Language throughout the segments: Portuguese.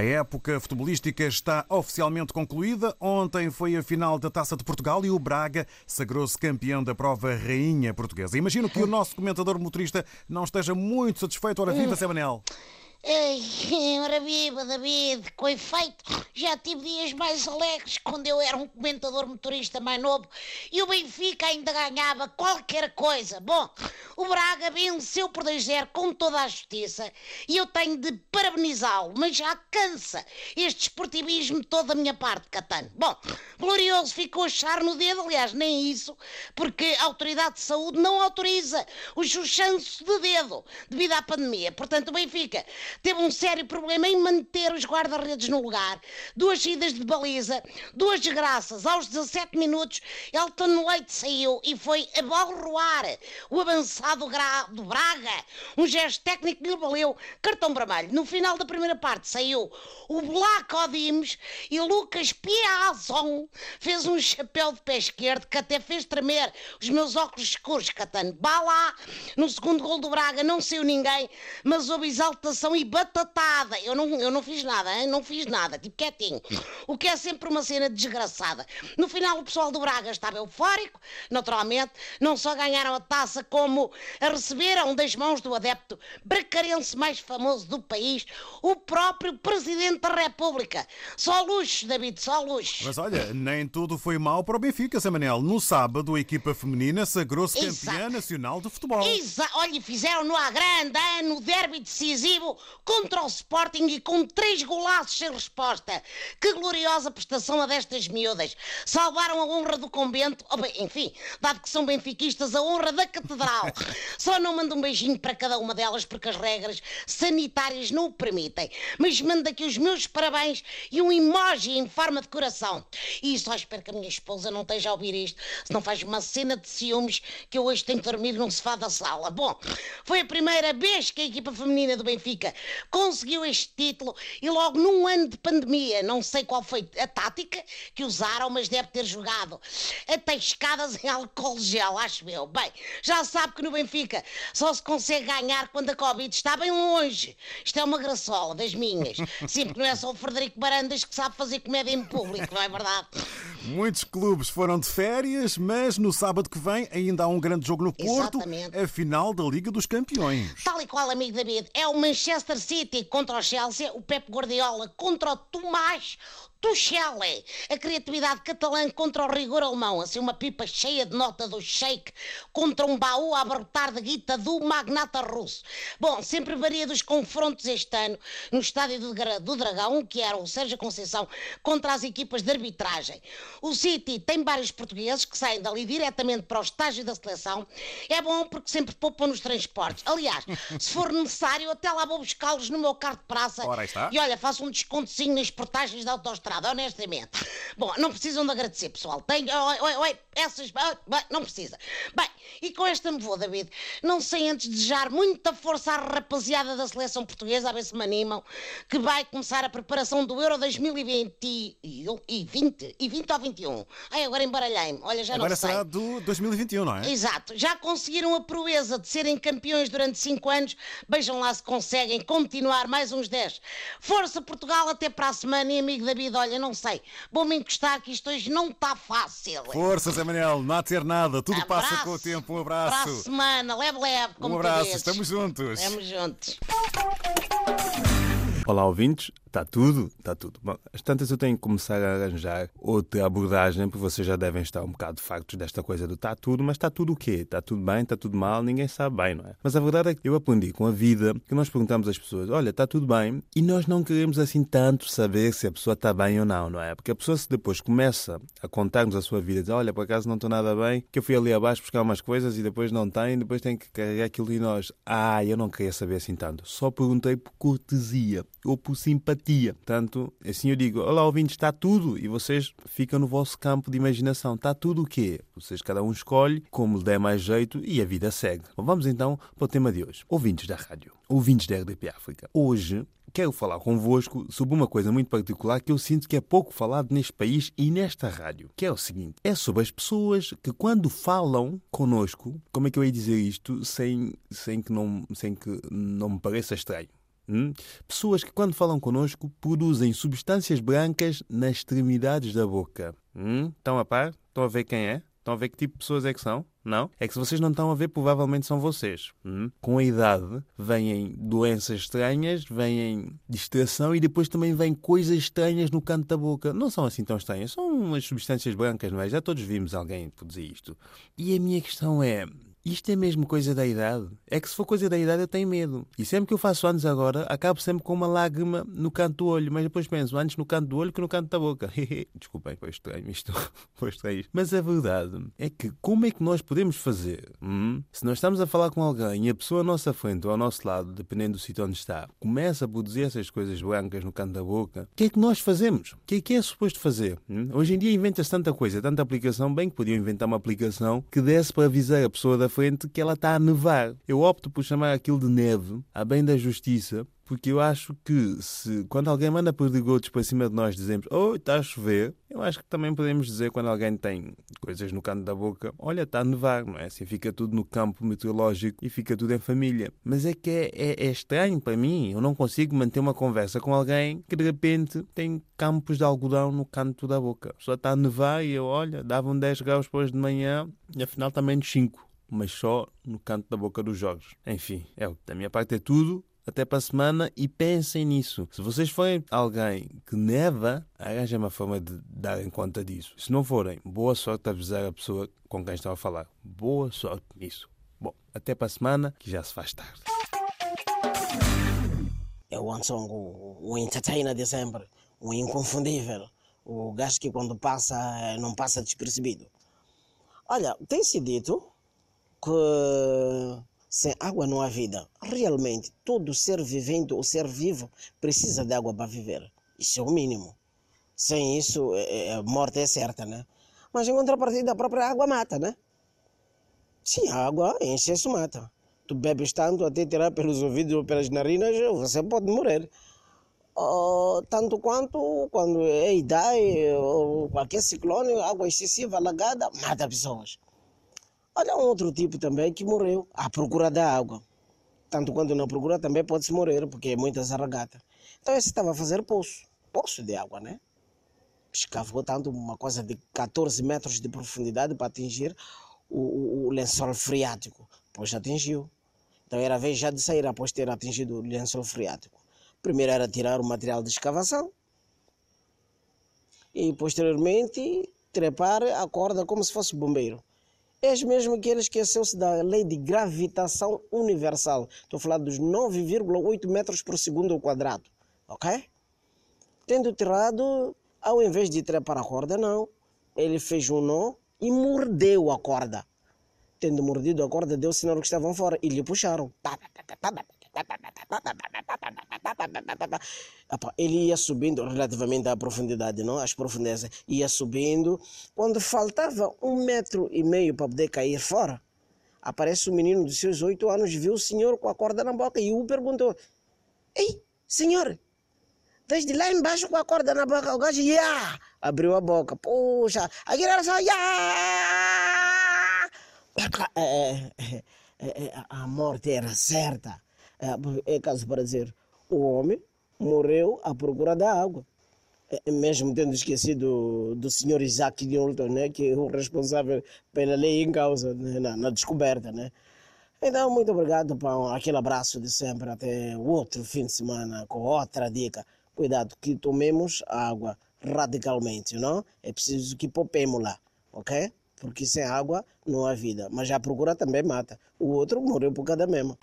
A época futebolística está oficialmente concluída. Ontem foi a final da Taça de Portugal e o Braga sagrou-se campeão da prova Rainha Portuguesa. Imagino que o nosso comentador motorista não esteja muito satisfeito. Ora, viva, Zé Manel! Ei, ora viva, David, com efeito, já tive dias mais alegres quando eu era um comentador motorista mais novo e o Benfica ainda ganhava qualquer coisa. Bom, o Braga venceu por 2-0 com toda a justiça e eu tenho de parabenizá-lo, mas já cansa este esportivismo todo da minha parte, Catano. Bom, Glorioso ficou a achar no dedo, aliás, nem isso, porque a Autoridade de Saúde não autoriza o chuchanço de dedo devido à pandemia. Portanto, o Benfica teve um sério problema em manter os guarda-redes no lugar. Duas saídas de baliza, duas desgraças. Aos 17 minutos, Elton Leite saiu e foi abalroar o avançado do Braga. Um gesto técnico que lhe valeu cartão vermelho. No final da primeira parte saiu o Black Odimes e Lucas Piazon fez um chapéu de pé esquerdo que até fez tremer os meus óculos escuros, Catano. Vá lá, no segundo gol do Braga não saiu ninguém, mas houve exaltação e batatada. Eu não, eu não fiz nada, hein? não fiz nada, tipo quietinho. O que é sempre uma cena desgraçada. No final, o pessoal do Braga estava eufórico, naturalmente. Não só ganharam a taça, como a receberam das mãos do adepto bracarense mais famoso do país, o próprio Presidente da República. Só luxo, David, só luxo. Mas olha, nem tudo foi mal para o Benfica, Samanel. No sábado, a equipa feminina sagrou-se campeã nacional de futebol. Exato. Olha, fizeram-no à grande, no derby decisivo, contra o Sporting e com três golaços sem resposta. Que gloriosa prestação a destas miúdas. Salvaram a honra do convento, oh, bem, enfim, dado que são benfiquistas, a honra da catedral. Só não mando um beijinho para cada uma delas porque as regras sanitárias não o permitem. Mas mando aqui os meus parabéns e um emoji em forma de coração. E só espero que a minha esposa não esteja a ouvir isto, se não faz uma cena de ciúmes que eu hoje tenho que dormir num sofá da sala. Bom, foi a primeira vez que a equipa feminina do Benfica conseguiu este título e logo num ano de pandemia, não sei qual foi a tática que usaram, mas deve ter jogado até escadas em álcool gel, acho eu. Bem, já sabe que no Benfica só se consegue ganhar quando a Covid está bem longe. Isto é uma graçola das minhas. Sim, porque não é só o Frederico Barandas que sabe fazer comédia em público, não é verdade? Muitos clubes foram de férias, mas no sábado que vem ainda há um grande jogo no Porto, Exatamente. a final da Liga dos Campeões. Tal e qual, amigo David, é o Manchester City contra o Chelsea, o Pep Guardiola contra o Tomás Tuchel, a criatividade catalã contra o rigor alemão, assim uma pipa cheia de nota do Sheik contra um baú a abarrotar de guita do magnata russo. Bom, sempre varia dos confrontos este ano no estádio do, do Dragão, que era o Sérgio Conceição, contra as equipas de arbitragem. O City tem vários portugueses que saem dali diretamente para o estágio da seleção. É bom porque sempre poupam nos transportes. Aliás, se for necessário, até lá vou buscá-los no meu carro de praça. E olha, faço um descontozinho nas portagens da autostrada honestamente. Bom, não precisam de agradecer, pessoal. Tem, oi, oi, oi, essas. Não precisa. Bem, e com esta me vou, David. Não sei antes desejar muita força à rapaziada da seleção portuguesa, a ver se me animam, que vai começar a preparação do Euro 2020 e 20, e 20 ou 21. Ai, agora embaralhei-me. Olha, já agora não sei. Agora será do 2021, não é? Exato. Já conseguiram a proeza de serem campeões durante 5 anos. Vejam lá se conseguem continuar mais uns 10. Força Portugal até para a semana e amigo David, olha, não sei. Vou-me encostar que isto hoje não está fácil. Força, Zé Manel, não há de ter nada. Tudo Abraço. passa com o tempo. Um abraço. Para a semana, leve, leve. Como Um abraço, estamos juntos. Estamos juntos. Olá, ouvintes. Está tudo? Está tudo. Bom, às tantas eu tenho que começar a arranjar outra abordagem, porque vocês já devem estar um bocado fartos desta coisa do está tudo, mas está tudo o quê? Está tudo bem? Está tudo mal? Ninguém sabe bem, não é? Mas a verdade é que eu aprendi com a vida que nós perguntamos às pessoas, olha, está tudo bem? E nós não queremos assim tanto saber se a pessoa está bem ou não, não é? Porque a pessoa se depois começa a contar-nos a sua vida, diz, olha, por acaso não estou nada bem, que eu fui ali abaixo buscar umas coisas e depois não tem, depois tem que carregar aquilo e nós, ah, eu não queria saber assim tanto. Só perguntei por cortesia ou por simpatia. Portanto, assim eu digo, olá ouvintes, está tudo, e vocês ficam no vosso campo de imaginação. Está tudo o quê? Vocês cada um escolhe como lhe der mais jeito e a vida segue. Bom, vamos então para o tema de hoje. Ouvintes da rádio, ouvintes da RDP África. Hoje quero falar convosco sobre uma coisa muito particular que eu sinto que é pouco falado neste país e nesta rádio, que é o seguinte: é sobre as pessoas que quando falam connosco, como é que eu ia dizer isto sem, sem, que, não, sem que não me pareça estranho? Hum? Pessoas que, quando falam connosco, produzem substâncias brancas nas extremidades da boca. Hum? Estão a par? Estão a ver quem é? Estão a ver que tipo de pessoas é que são? Não? É que se vocês não estão a ver, provavelmente são vocês. Hum? Com a idade, vêm doenças estranhas, vêm distração e depois também vêm coisas estranhas no canto da boca. Não são assim tão estranhas, são umas substâncias brancas, não é? Já todos vimos alguém produzir isto. E a minha questão é: isto é mesmo coisa da idade? É que se for coisa da idade eu tenho medo. E sempre que eu faço anos agora, acabo sempre com uma lágrima no canto do olho. Mas depois penso, antes no canto do olho que no canto da boca. Desculpem, foi estranho isto. foi estranho isto. Mas a verdade é que como é que nós podemos fazer? Hum? Se nós estamos a falar com alguém e a pessoa à nossa frente ou ao nosso lado, dependendo do sítio onde está, começa a produzir essas coisas brancas no canto da boca, o que é que nós fazemos? O que é que é suposto fazer? Hum? Hoje em dia inventa-se tanta coisa, tanta aplicação, bem que podiam inventar uma aplicação que desse para avisar a pessoa da frente que ela está a nevar. Eu opto por chamar aquilo de neve, a bem da justiça, porque eu acho que se quando alguém manda perdigotos para cima de nós dizemos oh, está a chover, eu acho que também podemos dizer quando alguém tem coisas no canto da boca, olha, está a nevar, não é? Assim fica tudo no campo meteorológico e fica tudo em família. Mas é que é, é, é estranho para mim, eu não consigo manter uma conversa com alguém que de repente tem campos de algodão no canto da boca. Só está a nevar e eu, olha, davam 10 graus depois de manhã e afinal está menos 5 mas só no canto da boca dos jogos. Enfim, é, da minha parte é tudo. Até para a semana e pensem nisso. Se vocês forem alguém que neva, arranjem uma forma de darem conta disso. Se não forem, boa sorte a avisar a pessoa com quem estão a falar. Boa sorte nisso. Bom, até para a semana, que já se faz tarde. É o Ansong, o, o entertainer de sempre, o inconfundível, o gajo que quando passa não passa despercebido. Olha, tem-se dito que sem água não há vida. Realmente, todo ser vivente ou ser vivo precisa de água para viver. Isso é o mínimo. Sem isso, é, é, a morte é certa, né? Mas em contrapartida, a própria água mata, né? Sim, a água em excesso mata. Tu bebes tanto até tirar pelos ouvidos ou pelas narinas, você pode morrer. Uh, tanto quanto quando é idade ou qualquer ciclone, água excessiva, alagada, mata pessoas. Olha um outro tipo também que morreu à procura da água. Tanto quando não procura também pode-se morrer, porque é muita zarragata. Então esse estava a fazer poço, poço de água, né? Escavou tanto, uma coisa de 14 metros de profundidade para atingir o, o, o lençol freático. Pois atingiu. Então era vez já de sair após ter atingido o lençol freático. Primeiro era tirar o material de escavação e posteriormente trepar a corda como se fosse bombeiro. És mesmo que ele esqueceu-se da lei de gravitação universal. Estou falar dos 9,8 metros por segundo ao quadrado. Ok? Tendo tirado, ao invés de trepar a corda, não. Ele fez um nó e mordeu a corda. Tendo mordido a corda, deu sinal que estavam fora e lhe puxaram. Ele ia subindo relativamente à profundidade, não? As profundezas ia subindo. Quando faltava um metro e meio para poder cair fora, aparece um menino de seus oito anos, viu o senhor com a corda na boca e o perguntou: Ei, senhor, desde lá embaixo com a corda na boca, o gajo, yeah! abriu a boca, puxa, a criança, yeah! É, é, é, a morte era certa. É, é caso para dizer, o homem morreu à procura da água. É, mesmo tendo esquecido do senhor Isaac Newton, né, que é o responsável pela lei em causa, né, na, na, descoberta. Né? Então, muito obrigado, pão. Aquele abraço de sempre. Até outro fim de semana com outra dica. Cuidado que tomemos água radicalmente, não? É preciso que popemos lá, ok? Porque sem água não há vida. Mas a procura também mata. O outro morreu por cada mesma.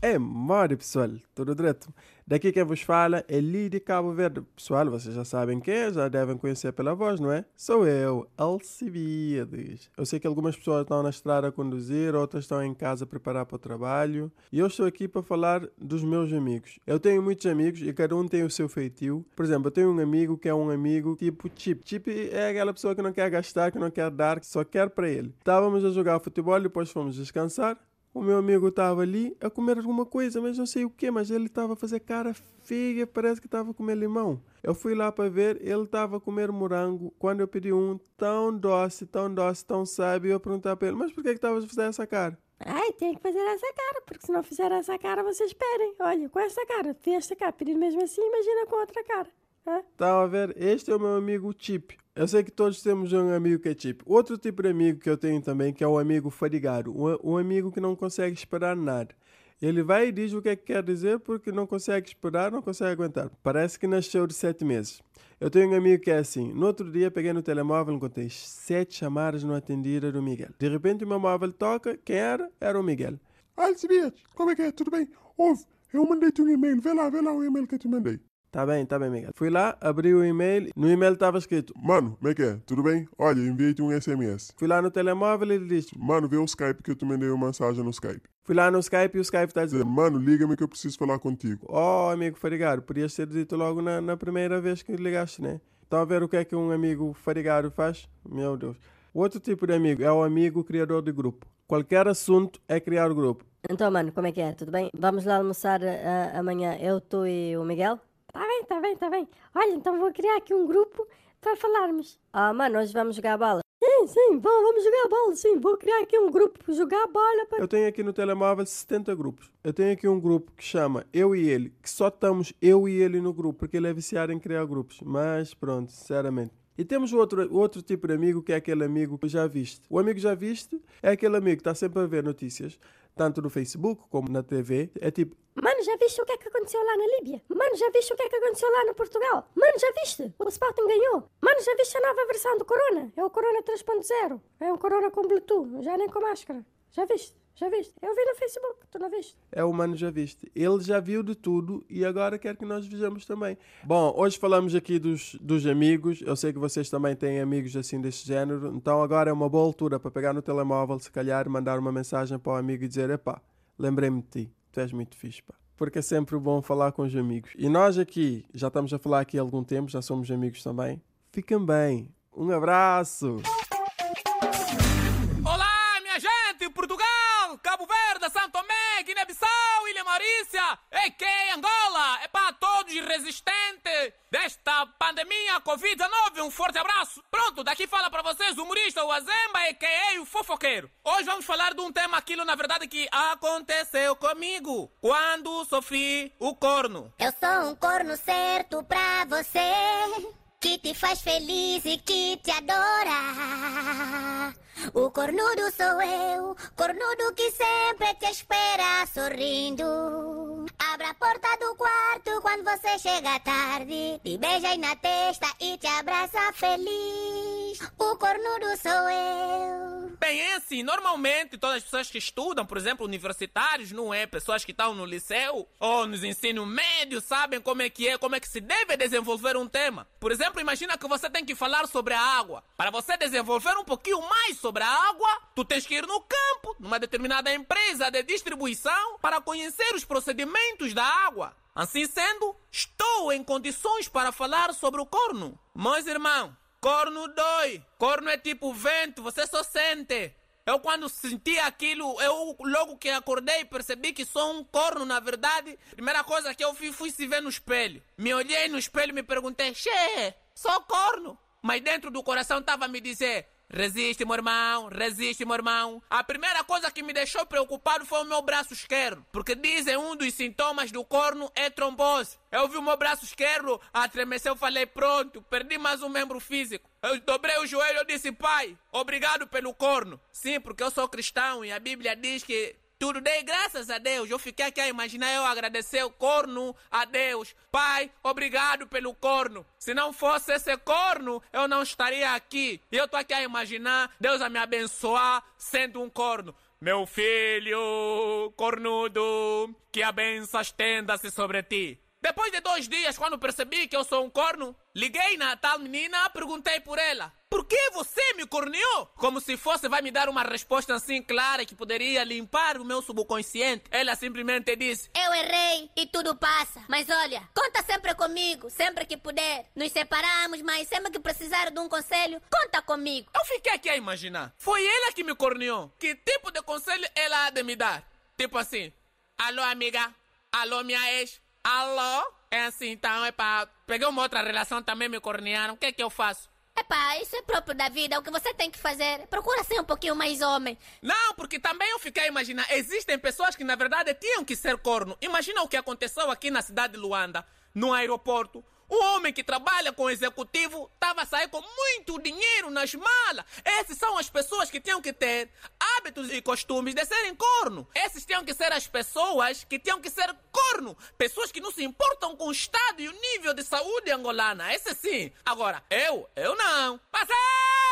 É mole, pessoal, tudo direto. Daqui quem vos fala é Lídia Cabo Verde. Pessoal, vocês já sabem quem é, já devem conhecer pela voz, não é? Sou eu, Alcibiades. Eu sei que algumas pessoas estão na estrada a conduzir, outras estão em casa a preparar para o trabalho. E eu estou aqui para falar dos meus amigos. Eu tenho muitos amigos e cada um tem o seu feitio. Por exemplo, eu tenho um amigo que é um amigo tipo Chip. Chip é aquela pessoa que não quer gastar, que não quer dar, que só quer para ele. Estávamos a jogar futebol, depois fomos descansar. O meu amigo estava ali a comer alguma coisa, mas não sei o que, mas ele estava a fazer cara feia, parece que estava a comer limão. Eu fui lá para ver, ele estava a comer morango. Quando eu pedi um tão doce, tão doce, tão sábio, eu perguntei para ele, mas por que estavas a fazer essa cara? Ai, tem que fazer essa cara, porque se não fizer essa cara, vocês esperem. Olha, com essa cara, tem esta cara, pedir mesmo assim, imagina com outra cara. Hã? Estão a ver? Este é o meu amigo Chip. Eu sei que todos temos um amigo que é Chip. Outro tipo de amigo que eu tenho também, que é o amigo fadigado. Um, um amigo que não consegue esperar nada. Ele vai e diz o que é que quer dizer porque não consegue esperar, não consegue aguentar. Parece que nasceu de sete meses. Eu tenho um amigo que é assim. No outro dia peguei no telemóvel e encontrei sete chamadas não atendidas do Miguel. De repente o meu móvel toca. Quem era? Era o Miguel. Alcibiades, como é que é? Tudo bem? Ouve, eu mandei-te um e-mail. Vê lá, vê lá o e-mail que eu te mandei. Tá bem, tá bem, Miguel. Fui lá, abri o e-mail. No e-mail estava escrito. Mano, como é que é? Tudo bem? Olha, enviei-te um SMS. Fui lá no telemóvel e ele disse. Mano, vê o Skype que eu te mandei uma mensagem no Skype. Fui lá no Skype e o Skype está a Dizer, dizer. mano, liga-me que eu preciso falar contigo. Oh, amigo farigado, podias ter dito logo na, na primeira vez que ligaste, né? Estão a ver o que é que um amigo farigado faz? Meu Deus. O outro tipo de amigo é o amigo criador de grupo. Qualquer assunto é criar o grupo. Então, mano, como é que é? Tudo bem? Vamos lá almoçar ah, amanhã, eu, tu e o Miguel? Tá bem, tá bem, tá bem. Olha, então vou criar aqui um grupo para falarmos. Ah, mano, hoje vamos jogar bola. Sim, sim, vamos, vamos jogar bola, sim. Vou criar aqui um grupo para jogar bola. Pra... Eu tenho aqui no telemóvel 70 grupos. Eu tenho aqui um grupo que chama Eu e Ele, que só estamos eu e ele no grupo, porque ele é viciado em criar grupos. Mas pronto, sinceramente. E temos outro, outro tipo de amigo que é aquele amigo que já viste. O amigo já viste é aquele amigo que está sempre a ver notícias, tanto no Facebook como na TV. É tipo, Mano, já viste o que é que aconteceu lá na Líbia? Mano, já viste o que é que aconteceu lá no Portugal? Mano, já viste? O Sporting ganhou. Mano, já viste a nova versão do Corona? É o Corona 3.0. É um Corona com Bluetooth, já nem com máscara. Já viste? Já viste? Eu vi no Facebook, tu não viste? é o Mano Já Viste. Ele já viu de tudo e agora quer que nós vejamos também. Bom, hoje falamos aqui dos, dos amigos. Eu sei que vocês também têm amigos assim desse género. Então agora é uma boa altura para pegar no telemóvel, se calhar, mandar uma mensagem para o amigo e dizer: Epá, lembrei-me de ti. Tu és muito fixe, pá. Porque é sempre bom falar com os amigos. E nós aqui, já estamos a falar aqui há algum tempo, já somos amigos também. Fiquem bem. Um abraço. Olá, minha gente! Portugal, Cabo Verde, São Tomé, Guiné-Bissau, Ilha Maurícia, EK, Angola! É para todos os resistentes pandemia Covid-19, um forte abraço! Pronto, daqui fala para vocês o humorista, o Azemba, EK, o fofoqueiro. Hoje vamos falar de um tema, aquilo na verdade que aconteceu comigo quando sofri o corno. Eu sou um corno certo pra você, que te faz feliz e que te adora. O cornudo sou eu, cornudo que sempre te espera sorrindo. Abra a porta do quarto quando você chega tarde, te beija aí na testa e te abraça feliz. O cornudo sou eu. Bem, é assim, normalmente todas as pessoas que estudam, por exemplo, universitários, não é? Pessoas que estão no liceu ou nos ensino médio sabem como é que é, como é que se deve desenvolver um tema. Por exemplo, imagina que você tem que falar sobre a água. Para você desenvolver um pouquinho mais sobre a água, tu tens que ir no campo, numa determinada empresa de distribuição, para conhecer os procedimentos da água. Assim sendo, estou em condições para falar sobre o corno. Meus irmãos, corno dói. Corno é tipo vento, você só sente. Eu quando senti aquilo, eu logo que acordei percebi que sou um corno, na verdade. Primeira coisa que eu fiz fui se ver no espelho. Me olhei no espelho e me perguntei, che, sou corno. Mas dentro do coração estava a me dizer, resiste meu irmão, resiste meu irmão. A primeira coisa que me deixou preocupado foi o meu braço esquerdo. Porque dizem um dos sintomas do corno é trombose. Eu vi o meu braço esquerdo a tremecer, eu falei, pronto, perdi mais um membro físico. Eu dobrei o joelho e disse, pai, obrigado pelo corno. Sim, porque eu sou cristão e a Bíblia diz que tudo dei graças a Deus. Eu fiquei aqui a imaginar eu agradecer o corno a Deus. Pai, obrigado pelo corno. Se não fosse esse corno, eu não estaria aqui. E eu tô aqui a imaginar Deus a me abençoar sendo um corno. Meu filho cornudo, que a benção estenda-se sobre ti. Depois de dois dias, quando percebi que eu sou um corno, liguei na tal menina, perguntei por ela. Por que você me corneou? Como se fosse vai me dar uma resposta assim clara que poderia limpar o meu subconsciente. Ela simplesmente disse: Eu errei e tudo passa. Mas olha, conta sempre comigo, sempre que puder. Nos separamos, mas sempre que precisar de um conselho, conta comigo. Eu fiquei aqui a imaginar. Foi ela que me corneou. Que tipo de conselho ela há de me dar? Tipo assim: Alô, amiga. Alô, minha ex. Alô? É assim, então é pra. Peguei uma outra relação também, me cornearam. O que é que eu faço? Epá, isso é próprio da vida. O que você tem que fazer? Procura ser um pouquinho mais homem. Não, porque também eu fiquei a imaginar. Existem pessoas que na verdade tinham que ser corno. Imagina o que aconteceu aqui na cidade de Luanda, no aeroporto. Um homem que trabalha com o executivo estava a sair com muito dinheiro nas malas. Essas são as pessoas que tinham que ter hábitos e costumes de serem corno. Essas tinham que ser as pessoas que tinham que ser corno. Pessoas que não se importam com o estado e o nível de saúde angolana. Esse sim. Agora, eu, eu não. Passei!